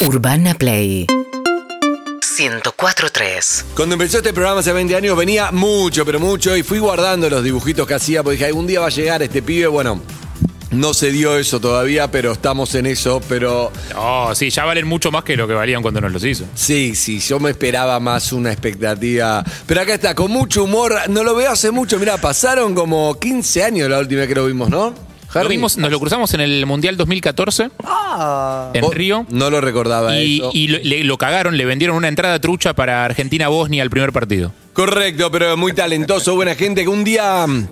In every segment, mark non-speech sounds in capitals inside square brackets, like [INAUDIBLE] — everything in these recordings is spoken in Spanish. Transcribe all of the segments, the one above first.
Urbana Play 104.3 Cuando empezó este programa hace 20 años venía mucho, pero mucho, y fui guardando los dibujitos que hacía, porque dije, algún día va a llegar este pibe, bueno. No se dio eso todavía, pero estamos en eso, pero No, sí, ya valen mucho más que lo que valían cuando nos los hizo. sí, sí, yo me esperaba más una expectativa. Pero acá está, con mucho humor, no lo veo hace mucho, mira, pasaron como 15 años la última vez que lo vimos, ¿no? Lo vimos, nos lo cruzamos en el Mundial 2014 en Oh, Río. No lo recordaba Y, eso. y lo, le- lo cagaron, le vendieron una entrada trucha para Argentina-Bosnia al primer partido. Correcto, pero muy talentoso, buena gente, que un día mm,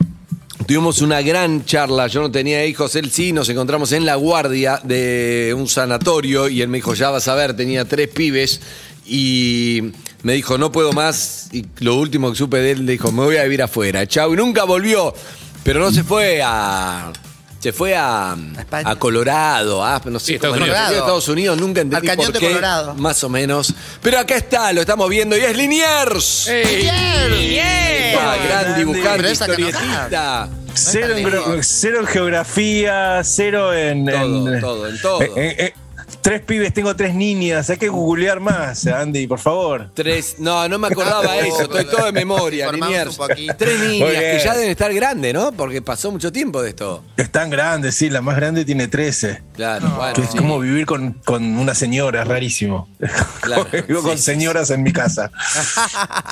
tuvimos una gran charla, yo no tenía hijos, él sí, nos encontramos en la guardia de un sanatorio y él me dijo, ya vas a ver, tenía tres pibes y me dijo, no puedo más y lo último que supe de él, le dijo, me voy a vivir afuera, chau, y nunca volvió, pero no se fue a... Se fue a, España. a Colorado, a, no sé, Sí, Estados Unidos. a Estados Unidos, nunca entendí Al cañón por de qué, Colorado. más o menos. Pero acá está, lo estamos viendo y es Liniers. Ah, gran dibujante, historietista. Cero en, cero en geografía, cero en. Todo, en- todo, en todo. eh, tres pibes, tengo tres niñas. Hay que googlear más, Andy, por favor. Tres, no, no me acordaba [LAUGHS] eso, estoy todo de memoria, Liniers. Tres niñas que ya deben estar grandes, ¿no? Porque pasó mucho tiempo de esto. Están grandes, sí, la más grande tiene 13. Claro, bueno. Que es sí. como vivir con, con una señora, es rarísimo. Claro, [LAUGHS] Vivo con sí, sí, señoras en mi casa. [LAUGHS]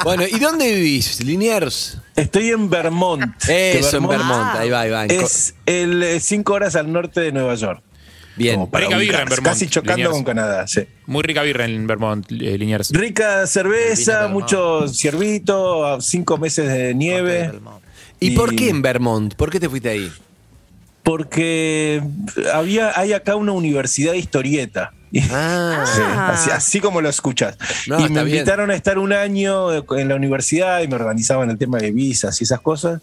Bueno, ¿y dónde vivís, Liniers? Estoy en Vermont. Eso, en Vermont, ahí va, ahí va. Es el eh, cinco horas al norte de Nueva York. Bien. Rica birra en Vermont, Casi chocando Liniers. con Canadá, sí. Muy rica birra en Vermont, eh, Liniers. Rica cerveza, mucho ciervito, cinco meses de nieve. ¿Y por qué en Vermont? ¿Por qué te fuiste ahí? Porque había, hay acá una universidad de historieta. Ah. [LAUGHS] Sí, así, así como lo escuchas. No, y me bien. invitaron a estar un año en la universidad y me organizaban el tema de visas y esas cosas.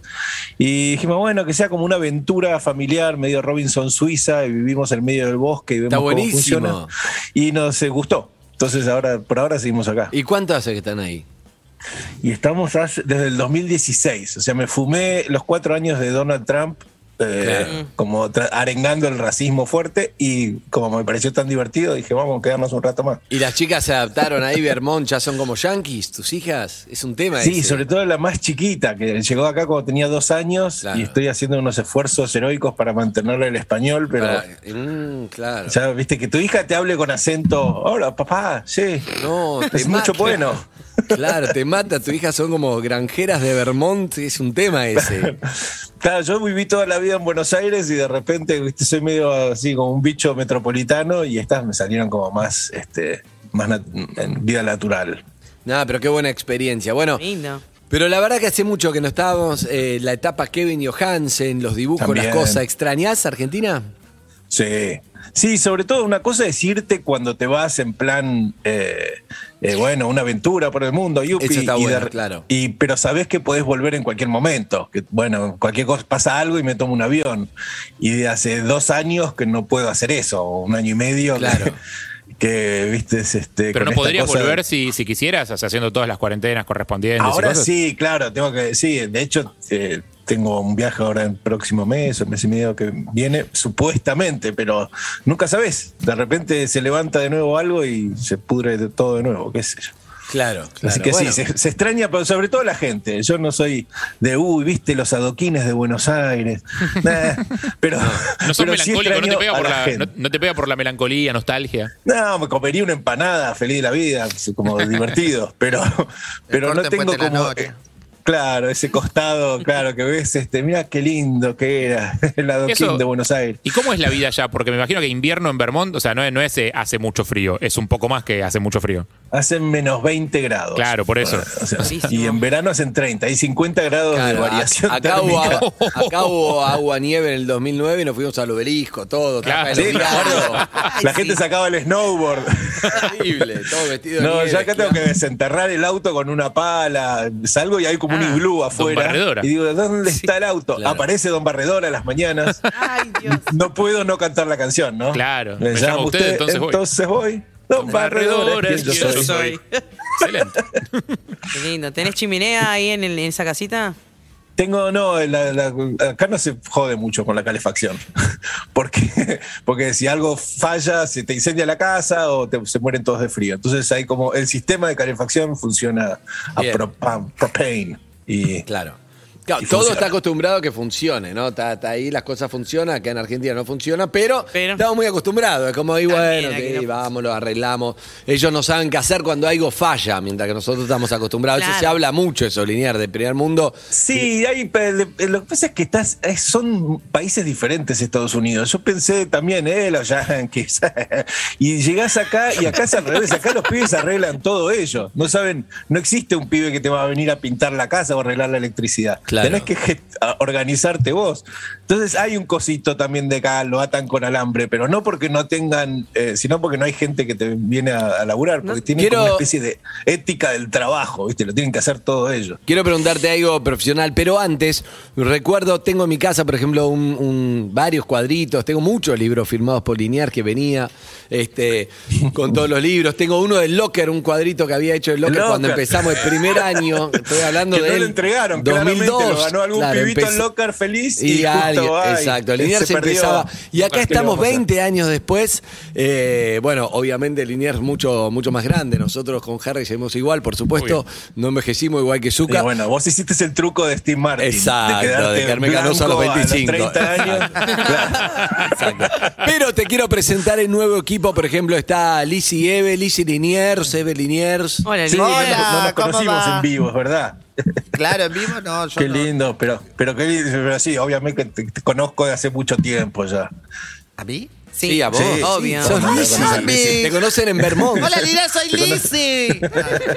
Y dijimos, bueno, que sea como una aventura familiar, medio Robinson Suiza, y vivimos en medio del bosque y vemos Está cómo buenísimo. funciona. Y nos eh, gustó. Entonces ahora, por ahora seguimos acá. ¿Y cuánto hace que están ahí? Y estamos hace- desde el 2016. O sea, me fumé los cuatro años de Donald Trump. Eh, Claro. como arengando el racismo fuerte y como me pareció tan divertido dije vamos a quedarnos un rato más ¿Y las chicas se adaptaron ahí, Vermont? ¿Ya son como yankees, tus hijas? Es un tema sí ese. sobre todo la más chiquita que llegó acá cuando tenía dos años Claro. y estoy haciendo unos esfuerzos heroicos para mantenerle el español pero Mm, claro. ya viste que tu hija te hable con acento hola papá sí No, es mucho bueno Claro, te mata. Tu hija son como granjeras de Vermont. Es un tema ese. Claro, yo viví toda la vida en Buenos Aires y de repente viste, soy medio así como un bicho metropolitano y estas me salieron como más, este, más nat- en vida natural. Nada, pero qué buena experiencia. Bueno, Lindo. pero la verdad que hace mucho que no estábamos. eh, la etapa Kevin Johansen, los dibujos, También. las cosas. ¿Extrañás Argentina? Sí. Sí, sobre todo una cosa es irte cuando te vas en plan, eh, eh, bueno, una aventura por el mundo, yupi, Eso está y bueno, de- claro. Y, pero sabes que podés volver en cualquier momento. Que, bueno, cualquier cosa pasa algo y me tomo un avión. Y de hace dos años que no puedo hacer eso, o un año y medio. Claro. Que, [LAUGHS] viste, es, este. Pero no podrías de- volver si, si quisieras, o sea, haciendo todas las cuarentenas correspondientes. Ahora sí, claro, tengo que sí, de hecho eh, tengo un viaje ahora el próximo mes, el mes y medio que viene, supuestamente, pero nunca sabes. De repente se levanta de nuevo algo y se pudre de todo de nuevo, qué sé yo. Claro, claro. Así que Bueno, sí, se, se extraña, pero sobre todo la gente. Yo no soy de, uy, viste los adoquines de Buenos Aires. [LAUGHS] Nah, pero No sos pero sí melancólico, no te, pega por la la, gente. no, no te pega por la melancolía, nostalgia. No, me comería una empanada, feliz de la vida, como [LAUGHS] divertido, pero, pero no en tengo como... Eh, Claro, ese costado, claro, que ves, este, mira qué lindo que era [LAUGHS] el adoquín Eso- de Buenos Aires. ¿Y cómo es la vida allá? Porque me imagino que invierno en Vermont, o sea, no es, no es eh, hace mucho frío, es un poco más que hace mucho frío. Hacen menos 20 grados. Claro, por eso. O sea, y en verano hacen 30, hay 50 grados de claro, variación a- acá, hubo, acá hubo agua nieve en el 2009 y nos fuimos al obelisco, todo. Claro. de Sí, claro. La gente sacaba el snowboard. Terrible, todo vestido de No, nieve, yo acá tengo que desenterrar el auto con una pala. Salgo y hay como un Ah, iglú afuera. Barredora. Y digo, ¿dónde está el auto? claro. Aparece Don Barredora a las mañanas. Ay, Dios. No puedo no cantar la canción, ¿no? Claro. Me Me llama llama usted, entonces voy. entonces voy. Barredora es quien yo soy. Excelente. Qué lindo. ¿Tenés chimenea ahí en, el- en esa casita? Tengo, no, la- la- acá no se jode mucho con la calefacción. [LAUGHS] porque, porque si algo falla, se te incendia la casa o te- se mueren todos de frío. Entonces hay como el sistema de calefacción funciona a propane. Y Claro. Claro, todo funciona. está acostumbrado a que funcione, ¿no? Está, está ahí, las cosas funcionan, acá en Argentina no funciona, pero, Pero- estamos muy acostumbrados. Es como, ahí, bueno, no- vamos, lo arreglamos. Ellos no saben qué hacer cuando algo falla, mientras que nosotros estamos acostumbrados. Eso se habla mucho, eso, lineal, del primer mundo. Sí, hay, le- lo que pasa es que estás, es- son países diferentes Estados Unidos. Yo pensé también, eh, los yankees. [LAUGHS] y llegás acá y acá es al revés. Acá los pibes arreglan todo ellos. No saben, no existe un pibe que te va a venir a pintar la casa o arreglar la electricidad. Claro. Tenés que organizarte vos. Entonces hay un cosito también de acá, lo atan con alambre, pero no porque no tengan, eh, sino porque no hay gente que te viene a, a laburar, porque tienen Quiero- como una especie de ética del trabajo, ¿viste? Lo tienen que hacer todo ellos. Quiero preguntarte algo profesional, pero antes, recuerdo, tengo en mi casa, por ejemplo, un, un- varios cuadritos, tengo muchos libros firmados por Linear que venía este, [LAUGHS] con todos los libros. Tengo uno del Locker, un cuadrito que había hecho el Locker El cuando empezamos el primer año. Estoy hablando [LAUGHS] que de no lo entregaron, lo ganó algún pibito en Locker feliz y, y justo, alguien, ay, exacto, Liniers se empezaba. Y acá ¿Qué le estamos vamos a hacer? 20 años después. eh, bueno, obviamente Liniers mucho, mucho más grande. Nosotros con Harry seguimos igual, por supuesto. No envejecimos igual que Y Zucca. bueno, vos hiciste el truco de Steve Martin. Exacto, de, canoso a los blanco 25. 30 años. [LAUGHS] Exacto. Pero te quiero presentar el nuevo equipo. Por ejemplo, está Lizzie Eve, Lizzie Liniers, Eve Liniers. Hola, Sí, Lili. no, Hola, nos- no nos ¿cómo conocimos va? en vivo, es verdad. Claro, en vivo no, yo Qué no. lindo, pero, pero, qué lindo, pero sí, obviamente te, te conozco de hace mucho tiempo ya. ¿A mí? Sí, a vos. Sí, obvio. Lizzie. Lizzie. Te conocen en Vermont. Hola, Lina, soy. Lizzy. [LAUGHS]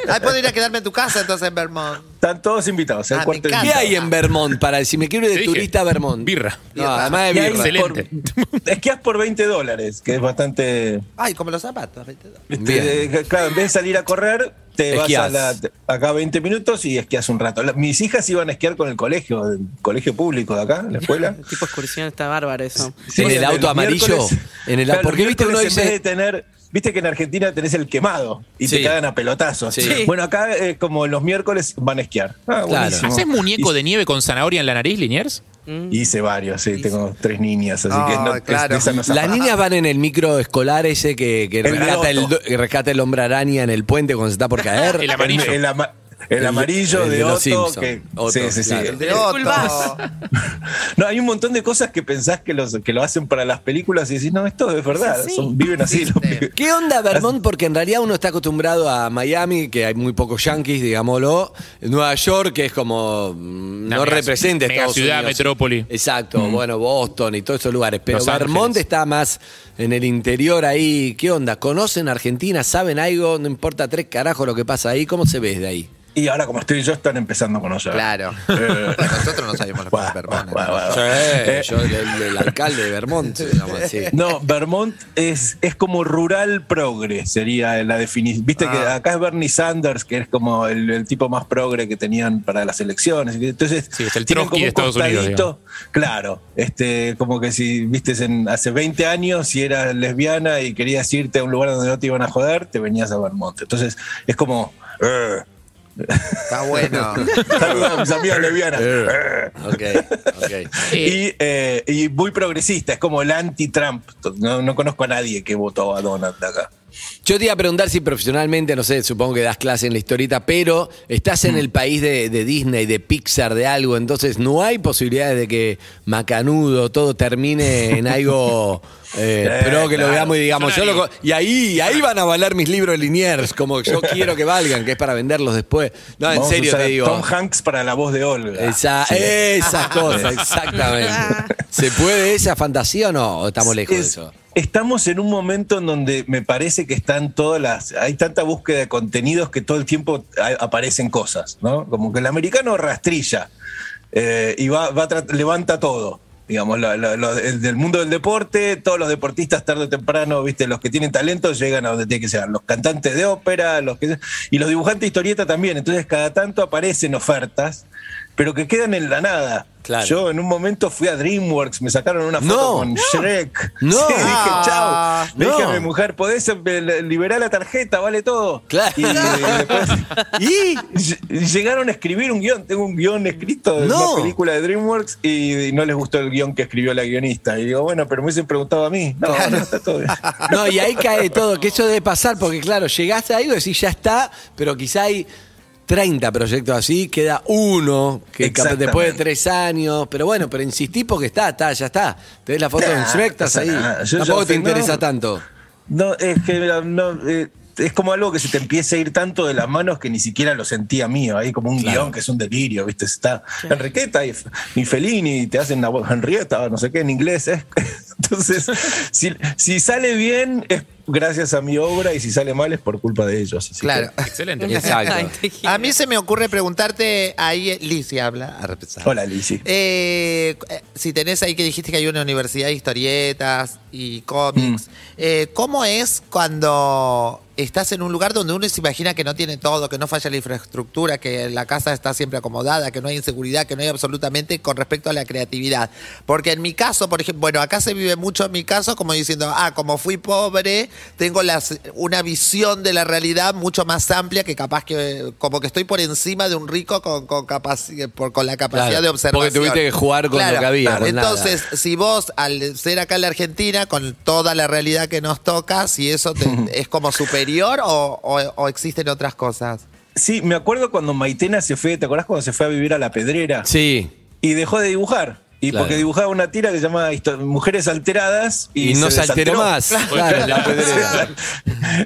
Ahí puedo ir a quedarme en tu casa entonces en Vermont. Están todos invitados. el Ah, me cuarto encanta. ¿Qué hay en Vermont para si me quiero ir Te de dije, turista a Vermont? birra. No, además de birra. Excelente. por- esquías por 20 dólares, que es bastante. Ay, como los zapatos. ¿viste? Bien. Este, claro, en vez de salir a correr, te Esquiás. vas a la, acá 20 minutos y esquías un rato. Mis hijas iban a esquiar con el colegio, el colegio público de acá, la escuela. [LAUGHS] El tipo de excursión está bárbaro eso. Sí, ¿En el auto amarillo? En el- Claro, porque viste uno miércoles en dice- vez de tener, viste que en Argentina tenés el quemado y Sí. te cagan a pelotazos. Sí. Bueno, acá eh, como los miércoles van a esquiar. Ah, Claro. ¿Haces muñeco Y- de nieve con zanahoria en la nariz, Liniers? Hice varios, sí, tengo tres niñas, así Ah, que no, claro. de esa no Las niñas van en el micro escolar ese que, que El de rescata, el, que rescata el hombre araña en el puente cuando se está por [LAUGHS] caer. El amarillo. El, ama- el El- amarillo el de, de los Otto, Simpson. que Otto, sí, sí, sí. claro. El de Otto. [LAUGHS] [LAUGHS] No, hay un montón de cosas que pensás que, los, que lo hacen para las películas y decís, no, esto es verdad, son- viven así los. ¿Qué onda Vermont? Porque en realidad uno está acostumbrado a Miami, que hay muy pocos yankees, digámoslo. Nueva York, que es como. mm, Una no mega- representa mega Estados ciudad, Unidos. metrópoli. Exacto, bueno, Boston y todos esos lugares. Pero Los Vermont Ángeles. está más en el interior ahí. ¿Qué onda? ¿Conocen Argentina? ¿Saben algo? No importa tres carajos lo que pasa ahí. ¿Cómo se ve de ahí? Y ahora, como estoy yo, están empezando a conocer. Claro. Eh. [LAUGHS] Nosotros no sabíamos lo que es Vermont. guau. Eh. yo, el, alcalde de Vermont. [LAUGHS] No, Vermont es, es como rural progre, sería la definición. Viste que Ah. acá es Bernie Sanders, que es como el, el tipo más progre que tenían para las elecciones. Entonces, Sí, es el tienen de como un Estados Unidos, costadito- Claro, este, como que si viste en, hace 20 años, si eras lesbiana y querías irte a un lugar donde no te iban a joder, te venías a Vermont. Entonces, es como. "Eh". Está bueno. [LAUGHS] Saludos a mis amigas lesbianas. Eh. "Eh". Ok, ok. Y, eh, y muy progresista, es como el anti-Trump. No, no conozco a nadie que votó a Donald acá. Yo te iba a preguntar si profesionalmente, no sé, supongo que das clase en la historieta, pero estás en el país de, de Disney, de Pixar, de algo, entonces no hay posibilidades de que Macanudo todo termine en algo eh, Eh, pro que lo veamos y digamos, yo lo y ahí, ahí van a valer mis libros Liniers, como yo [LAUGHS] quiero que valgan, que es para venderlos después. No, en a serio usar te digo. Tom Hanks para la voz de Olga. Esa, Sí. Esas [LAUGHS] cosas, exactamente. ¿Se puede esa fantasía o no? ¿O estamos lejos de Es- eso? Estamos en un momento en donde me parece que están todas las. Hay tanta búsqueda de contenidos que todo el tiempo aparecen cosas, ¿no? Como que el americano rastrilla eh, y va, va levanta todo. Digamos, lo- lo- lo- el del mundo del deporte, todos los deportistas tarde o temprano, viste, los que tienen talento llegan a donde tienen que ser, los cantantes de ópera, los que y los dibujantes de historieta también. Entonces, cada tanto aparecen ofertas pero que quedan en la nada. Claro. Yo en un momento fui a DreamWorks, me sacaron una foto No. con Shrek. No. [LAUGHS] Sí, dije, chao. Ah, Le dije a mi mujer, podés eh, liberar la tarjeta, vale todo. Claro. Y, después- ¿Y? llegaron a escribir un guion. Tengo un guion escrito de una película de DreamWorks y, no les gustó el guion que escribió la guionista. Y digo, bueno, pero me hubiesen preguntado a mí. No, no, está todo bien. [LAUGHS] No, y ahí cae todo, que eso debe pasar, porque claro, llegaste a algo y decís, ya está, pero quizá hay 30 proyectos así, queda uno, que después de tres años, pero bueno, pero insistí porque está, está, ya está. Te ves la foto en Nah, Shrek, estás ahí. Yo- Tampoco yo te interesa tanto. No, es que no, eh, es como algo que se te empieza a ir tanto de las manos que ni siquiera lo sentía mío. Hay como un Claro. guion que es un delirio, ¿viste? Está Enriqueta y, y Fellini y te hacen la voz Henrietta, no sé qué, en inglés. ¿eh? [LAUGHS] Entonces, [LAUGHS] si, si sale bien es gracias a mi obra y si sale mal es por culpa de ellos. así Claro. que- Excelente. [LAUGHS] Exacto. A mí se me ocurre preguntarte, ahí Lizzie habla, a repensar. hola, Lizzy. Eh, eh, si tenés ahí que dijiste que hay una universidad de historietas y cómics, Mm. eh, ¿cómo es cuando estás en un lugar donde uno se imagina que no tiene todo, que no falla la infraestructura, que la casa está siempre acomodada, que no hay inseguridad, que no hay absolutamente con respecto a la creatividad? Porque en mi caso, por ejemplo, bueno, acá se vive mucho en mi caso como diciendo, ah, como fui pobre, tengo las, una visión de la realidad mucho más amplia que capaz que, como que estoy por encima de un rico con, con, capaci- por- con la capacidad Claro, de observación. porque tuviste que jugar con lo que había, con Entonces, si vos, al ser acá en la Argentina, con toda la realidad que nos toca, si eso te- [LAUGHS] es como superior o, o- o existen otras cosas. Sí, me acuerdo cuando Maitena se fue, ¿te acordás cuando se fue a vivir a la pedrera? Sí. Y dejó de dibujar. Y Claro. porque dibujaba una tira que se llama Histo- Mujeres Alteradas. Y, Y, no se alteró más. Claro, la pedrera.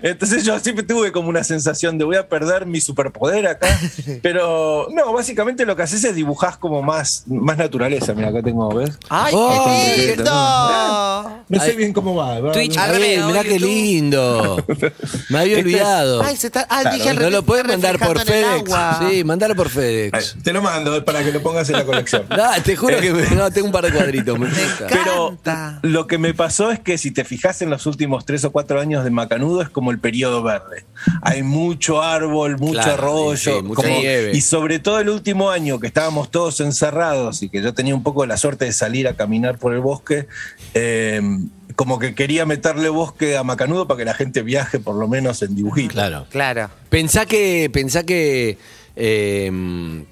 Entonces yo siempre tuve como una sensación de voy a perder mi superpoder acá. [LAUGHS] Pero no, básicamente lo que haces es dibujar como más, más naturaleza. Mira, acá tengo, ¿ves? ¡Ay, Oh, qué lindo! No sé Ay. bien cómo va. va- Twitch. revés, mirá qué lindo. [LAUGHS] Me había olvidado. Ay, se está, ah, dije al ¿No lo puedes mandar por FedEx? Sí, mandalo por Ay, FedEx. Te lo mando para que lo pongas en la colección. [LAUGHS] No, te juro que me- no, tengo un par de cuadritos. Me. [LAUGHS] Pero lo que me pasó es que si te fijas en los últimos tres o cuatro años de Macanudo es como el periodo verde. Hay mucho árbol, mucho Claro, arroyo. sí, mucha como- nieve. y sobre todo el último año que estábamos todos encerrados y que yo tenía un poco la suerte de salir a caminar por el bosque, eh, como que quería meterle bosque a Macanudo para que la gente viaje por lo menos en dibujitos. Claro. Claro. Pensá que, pensá que eh,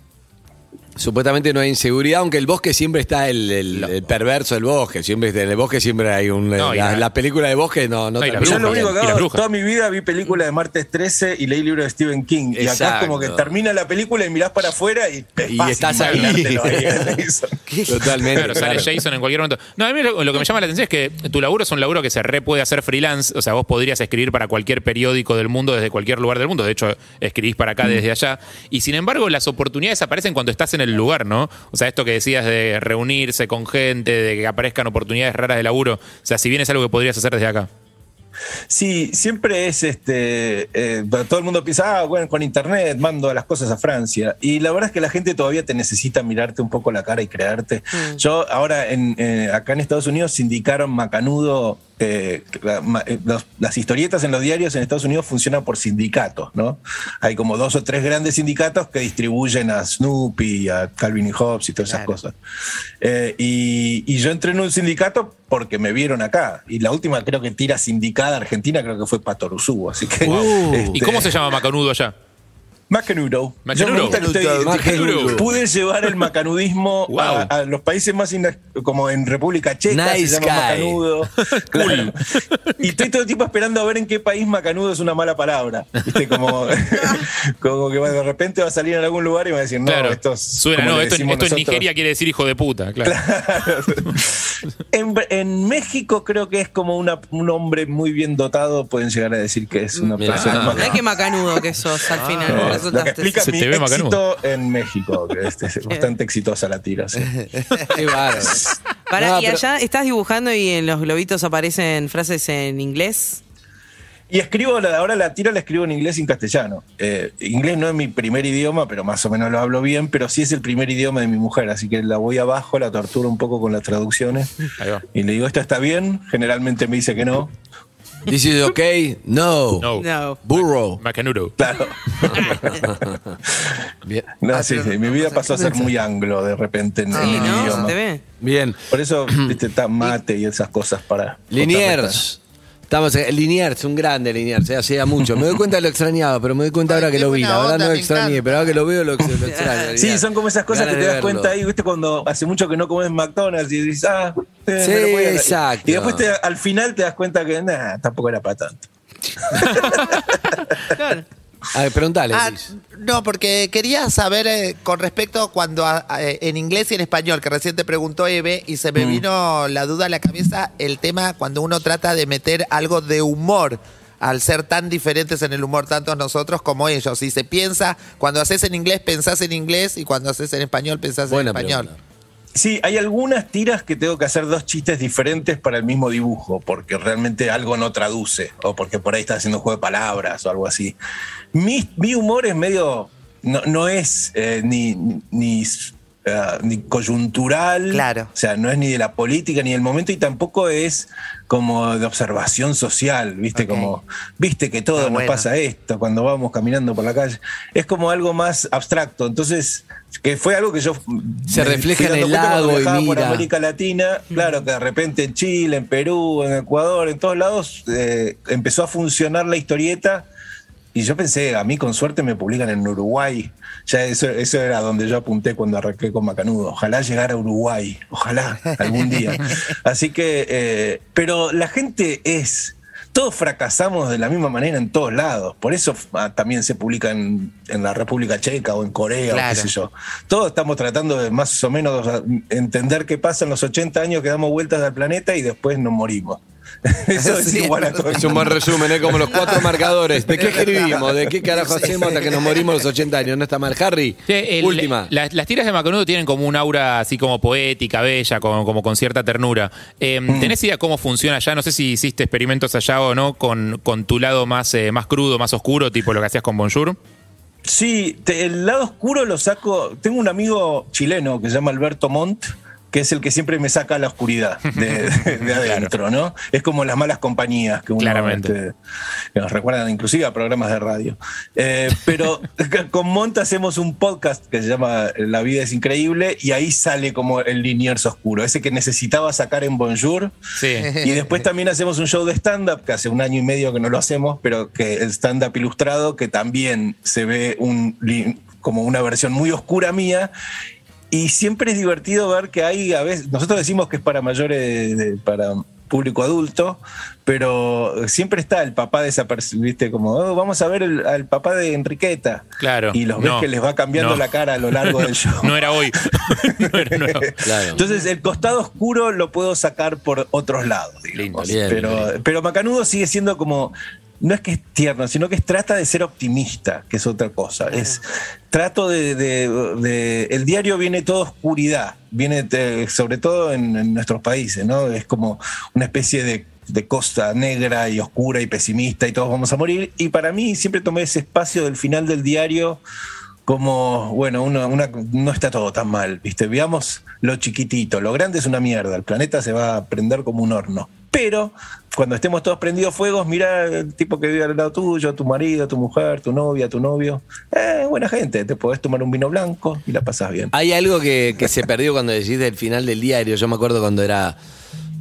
supuestamente no hay inseguridad, aunque el bosque siempre está el, el- el perverso del bosque. Siempre en el bosque siempre hay un. No, la, la- la película de bosque no, no la Yo lo único que hago, toda mi vida vi película de martes 13 y leí libro de Stephen King. Y acá es como que termina la película y mirás para afuera y, es Y fácil estás ahí. [LAUGHS] Eso. Totalmente. Claro, sale. Jason en cualquier momento. No, a mí lo, lo que me llama la atención es que tu laburo es un laburo que se re puede hacer freelance. O sea, vos podrías escribir para cualquier periódico del mundo desde cualquier lugar del mundo. De hecho, escribís para acá desde allá. Y sin embargo, las oportunidades aparecen cuando estás en el lugar, ¿no? O sea, esto que decías de reunirse con gente, de que aparezcan oportunidades raras de laburo. O sea, si bien es algo que podrías hacer desde acá. Sí, siempre es este. eh, todo el mundo piensa, ah, bueno, con internet mando las cosas a Francia. Y la verdad es que la gente todavía te necesita mirarte un poco la cara y creerte. Yo ahora, en, eh, acá en Estados Unidos, sindicaron Macanudo. Eh, la- eh, los- las historietas en los diarios en Estados Unidos funcionan por sindicatos, ¿no? Hay como dos o tres grandes sindicatos que distribuyen a Snoopy, a Calvin y Hobbes y todas esas cosas. Eh, y, y yo entré en un sindicato porque me vieron acá. Y la última creo que tira sindicada argentina creo que fue Patoruzú. Así que. Uh. [LAUGHS] ¿Y este, cómo se llama Macanudo allá? Macanudo. Macanudo. Que Macanudo. Pude llevar el macanudismo [LAUGHS] Wow. a, a los países más ina- como en República Checa, Nice se llama guy. macanudo. [LAUGHS] Claro. Y estoy todo el tiempo esperando a ver en qué país macanudo es una mala palabra. ¿Viste? Como, [LAUGHS] como que de repente va a salir en algún lugar y va a decir, no, claro. esto es. Suena, no, esto, en. Nigeria quiere decir hijo de puta, claro. En, en México creo que es como una- un hombre muy bien dotado, pueden llegar a decir que es una Mirá. persona Mirá qué macanudo que sos al final. No, lo que explica Se mi te ve éxito macanudo. en México, que es, es [LAUGHS] bastante exitosa la tira. sí. Qué bárbaro. Pará, No, y pero- allá estás dibujando y en los globitos aparecen frases en inglés. Y escribo, la- ahora la tira la escribo en inglés y en castellano. Eh, inglés no es mi primer idioma, pero más o menos lo hablo bien, pero sí es el primer idioma de mi mujer, así que la voy abajo, la torturo un poco con las traducciones y le digo, ¿esto está bien? Generalmente me dice que no. This is okay? No. No. No. Burro. Macanudo. Claro. [LAUGHS] Bien. No, Ah, sí, sí, Mi vida pasó a ser muy anglo de repente en, en Sí, el ¿no? Se idioma. te ve. Bien. Por eso, viste, está mate y esas cosas para. Liniers. Estamos en Liniers, un grande Liniers, eh, hacía mucho. Me doy cuenta que lo extrañaba, pero me doy cuenta Ay, ahora que lo vi. La verdad onda, no lo extrañé, encanta. pero ahora que lo veo lo, lo [LAUGHS] extraño. Sí, son como esas cosas Ganas que te de das verlo. cuenta ahí, viste, cuando hace mucho que no comes McDonald's y dices, ah, eh, Sí, me lo voy a- exacto. Y después te- al final te das cuenta que, nah, tampoco era para tanto. [LAUGHS] Claro. A ver, preguntale, Ah, no, porque quería saber eh, con respecto cuando a- a- en inglés y en español, que recién te preguntó Eve, y se me vino la duda a la cabeza, el tema cuando uno trata de meter algo de humor. Al ser tan diferentes en el humor, tanto nosotros como ellos. Si se piensa, cuando haces en inglés, pensás en inglés, y cuando haces en español, pensás Buena en español. pregunta. Sí, hay algunas tiras que tengo que hacer dos chistes diferentes para el mismo dibujo, porque realmente algo no traduce, o porque por ahí está haciendo un juego de palabras o algo así. Mi, mi humor es medio. No, no es eh, ni, ni, ni coyuntural. Claro. O sea, no es ni de la política ni del momento, y tampoco es como de observación social, ¿viste? Como, viste que todo Ah, nos bueno. pasa esto cuando vamos caminando por la calle. Es como algo más abstracto. Entonces, que fue algo que yo. Se refleja en el lago y viajaba por. América Latina, claro, que de repente en Chile, en Perú, en Ecuador, en todos lados, eh, empezó a funcionar la historieta. Y yo pensé, a mí con suerte me publican en Uruguay. Ya eso, eso era donde yo apunté cuando arranqué con Macanudo. Ojalá llegar a Uruguay. Ojalá, algún día. [LAUGHS] Así que, eh, pero la gente es. Todos fracasamos de la misma manera en todos lados. Por eso ah, también se publica en, en la República Checa o en Corea o Claro. qué sé yo. Todos estamos tratando de más o menos entender qué pasa en los 80 años que damos vueltas al planeta y después nos morimos. [LAUGHS] Eso es Sí, igual a todo. el Es un buen resumen, ¿eh? como los cuatro marcadores. ¿De qué [LAUGHS] escribimos? ¿De qué carajo hacemos hasta que nos morimos los 80 años? ¿No está mal, Harry? Sí, el- Última. Las, las tiras de Macanudo tienen como un aura así como poética, bella, como, como con cierta ternura. Eh, ¿Tenés idea cómo funciona allá? No sé si hiciste experimentos allá o no con, con tu lado más, eh, más crudo, más oscuro, tipo lo que hacías con Bonjour. Sí, te- el lado oscuro lo saco. Tengo un amigo chileno que se llama Alberto Montt, que es el que siempre me saca la oscuridad de, de- de [LAUGHS] adentro, ¿no? Es como las malas compañías que uno Claramente. este, nos recuerdan inclusive a programas de radio. Eh, pero [LAUGHS] con Montt hacemos un podcast que se llama La vida es increíble y ahí sale como el Liniers oscuro, ese que necesitaba sacar en Bonjour. Sí. Y después también hacemos un show de stand-up, que hace un año y medio que no lo hacemos, pero que el stand-up ilustrado, que también se ve un, como una versión muy oscura mía. Y siempre es divertido ver que hay, a veces, nosotros decimos que es para mayores, de- para público adulto, pero siempre está el papá desapercibido, ¿viste? Como, "Oh, vamos a ver el- al papá de Enriqueta. Claro. Y los ves No. que les va cambiando No. la cara a lo largo del [LAUGHS] show. No era hoy. [LAUGHS] no era, no. Claro. Entonces el costado oscuro lo puedo sacar por otros lados, digamos. Lindo, bien, pero, bien. pero Macanudo sigue siendo como, no es que es tierno, sino que es- trata de ser optimista, que es otra cosa. Es trato de, de- de- el diario viene todo oscuridad, viene de- sobre todo en, en nuestros países, ¿no? Es como una especie de de costa negra y oscura y pesimista y todos vamos a morir. Y para mí siempre tomé ese espacio del final del diario como, bueno, una- no está todo tan mal, ¿viste? Veamos lo chiquitito, lo grande es una mierda, el planeta se va a prender como un horno. Pero cuando estemos todos prendidos fuegos, mira el tipo que vive al lado tuyo, tu marido, tu mujer, tu novia, tu novio. Eh, buena gente, te podés tomar un vino blanco y la pasás bien. Hay algo que, que se perdió cuando decís del final del diario. Yo me acuerdo cuando era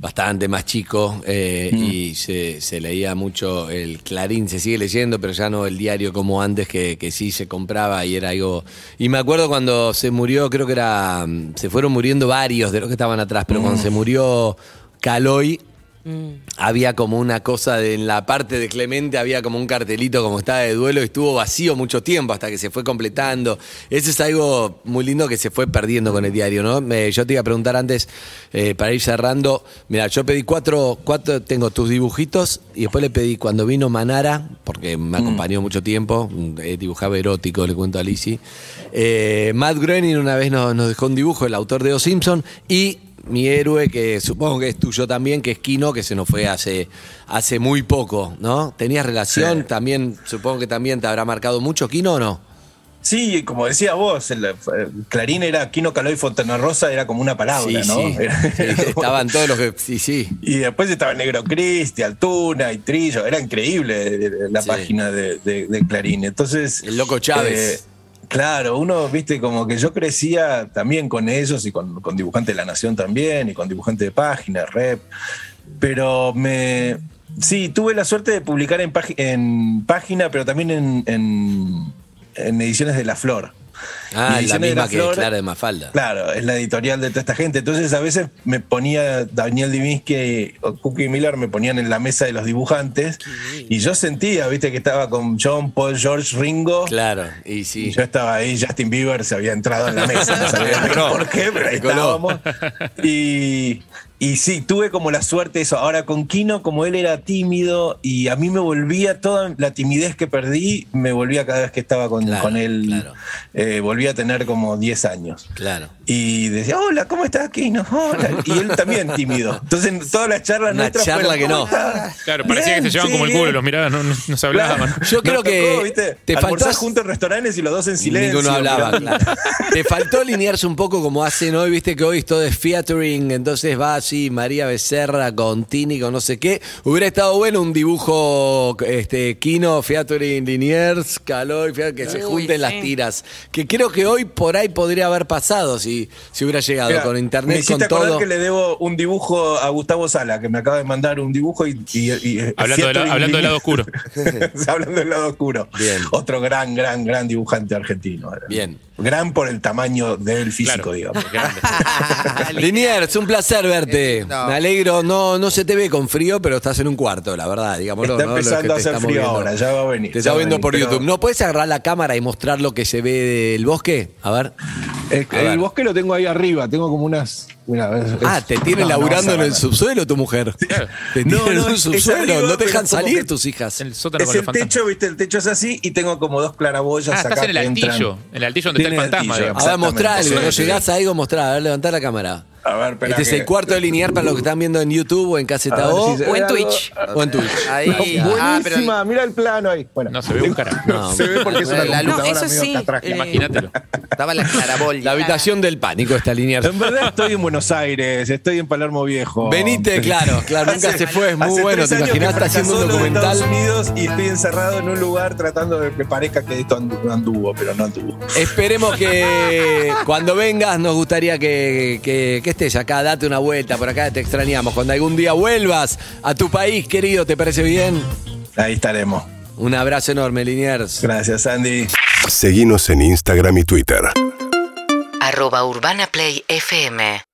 bastante más chico eh, y se, se leía mucho el Clarín, se sigue leyendo, pero ya no el diario como antes, que, que sí se compraba y era algo... Y me acuerdo cuando se murió, creo que era... mm, Se fueron muriendo varios de los que estaban atrás, pero cuando se murió Caloy, había como una cosa de, en la parte de Clemente, había como un cartelito como estaba de duelo y estuvo vacío mucho tiempo hasta que se fue completando. Eso es algo muy lindo que se fue perdiendo con el diario, ¿no? Me- yo te iba a preguntar antes, eh, para ir cerrando, mira, yo pedí cuatro, cuatro, tengo tus dibujitos y después le pedí cuando vino Manara, porque me acompañó mucho tiempo, eh, dibujaba erótico, le cuento a Lizzie. Eh, Matt Groening una vez nos, nos dejó un dibujo, el autor de Os Simpson, y mi héroe, que supongo que es tuyo también, que es Kino, que se nos fue hace, hace muy poco, ¿no? ¿Tenías relación? Sí. También, supongo que también te habrá marcado mucho Kino o no? Sí, como decía vos, el, el Clarín era Quino Caló y Fontana Rosa, era como una palabra, Sí, ¿no? sí. Era- [LAUGHS] Estaban todos los que. Sí, sí. Y después estaba Negro Cristi, Altuna y Trillo. Era increíble eh, la Sí. página de, de- de Clarín. Entonces. El Loco Chávez. eh, claro, uno, viste, como que yo crecía también con ellos y con, Dibujante de la Nación también y con Dibujante de Página, Rep. Pero me. Sí, tuve la suerte de publicar en, en página, pero también en- en ediciones de La Flor. Ah, Y la misma La que Flor- Clara de Mafalda. Claro, es la editorial de toda esta gente. Entonces a veces me ponía Daniel Divinsky o Cookie Miller, me ponían en la mesa de los dibujantes y yo sentía, viste, que estaba con John, Paul, George, Ringo. Claro, y Y sí. yo estaba ahí, Justin Bieber se había entrado en la mesa, no sabía [LAUGHS] por qué, pero ahí estábamos. Y, y sí, tuve como la suerte de eso. Ahora con Kino, como él era tímido y a mí me volvía toda la timidez que perdí, me volvía cada vez que estaba con, Claro, con él, claro. eh, volvía a tener como 10 años. Claro. Y decía, hola, ¿cómo estás, Kino? Hola. Y él también tímido. Entonces, en [LAUGHS] todas las charlas Una nuestras charla fueron, que no. "¿Cómo estás? Claro, parecía que se llevaban sí, como el bien". culo, los miraban, no, no- no se hablaban. Claro. Yo creo Nos que tocó, ¿viste? te faltás- juntos en restaurantes y los dos en silencio. Ninguno hablaba, claro. Te faltó alinearse un poco como hacen hoy, viste que hoy todo es featuring, entonces va así María Becerra con Tini, con no sé qué. Hubiera estado bueno un dibujo este Kino, featuring Liniers, Caloy, que se junten las tiras. Que creo que hoy por ahí podría haber pasado si, si hubiera llegado Mira, con me internet, hiciste con acordar todo. que le debo un dibujo a Gustavo Sala, que me acaba de mandar un dibujo y. y- y- Hablando, de la- Fiat hablando del lado oscuro. [LAUGHS] hablando del lado oscuro. Bien. Otro gran, gran, gran dibujante argentino. Bien. Gran por el tamaño del físico, Claro. digamos. [LAUGHS] Grande. Liniers, un placer verte. lindo. Me alegro, no, no se te ve con frío, pero estás en un cuarto, la verdad, digámoslo. Está empezando a hacer frío viendo. ahora, ya va a venir, Te está viendo venir, por pero- YouTube. ¿No puedes agarrar la cámara y mostrar lo que se ve del bosque? A ver. El, el bosque lo tengo ahí arriba, tengo como unas. mira, es- Ah, te tiene no, laburando en el subsuelo tu mujer. Te No, tiene no, en es subsuelo, arriba, no te dejan salir que- tus hijas. El sótano Es con el techo, viste, el techo es así y tengo como dos claraboyas Ah, acá estás en el altillo. En el altillo donde está el fantasma, altillo, digamos. A ver, mostrá algo, no llegás a algo, mostrá, a ver, levantá la cámara. A ver, espera Este es que- el cuarto de linear para los que están viendo en YouTube o en A Caseta ver O si se o ve en algo. Twitch. o en Twitch. Ahí. Ah, pero Buenísima, mira el plano ahí. Bueno, No se ve un carajo. No. se ve porque es una La computadora No, eso medio sí, eh, Imagínatelo. Estaba la clarabolia. La habitación del pánico está linear. En verdad estoy en Buenos Aires, estoy en Palermo Viejo. Venite, claro, claro, nunca Hace- se fue, es muy hace bueno. tres ¿Te años imaginás? que Está haciendo un fracasó lo de documental. Estados Unidos y estoy encerrado en un lugar tratando de que parezca que esto andu- anduvo, pero no anduvo. Esperemos que cuando vengas nos gustaría que, que- que estés acá, date una vuelta, por acá te extrañamos. Cuando algún día vuelvas a tu país, querido, ¿te parece bien? Ahí estaremos. Un abrazo enorme, Liniers. Gracias, Andy. Seguinos en Instagram y Twitter. arroba Urbana Play FM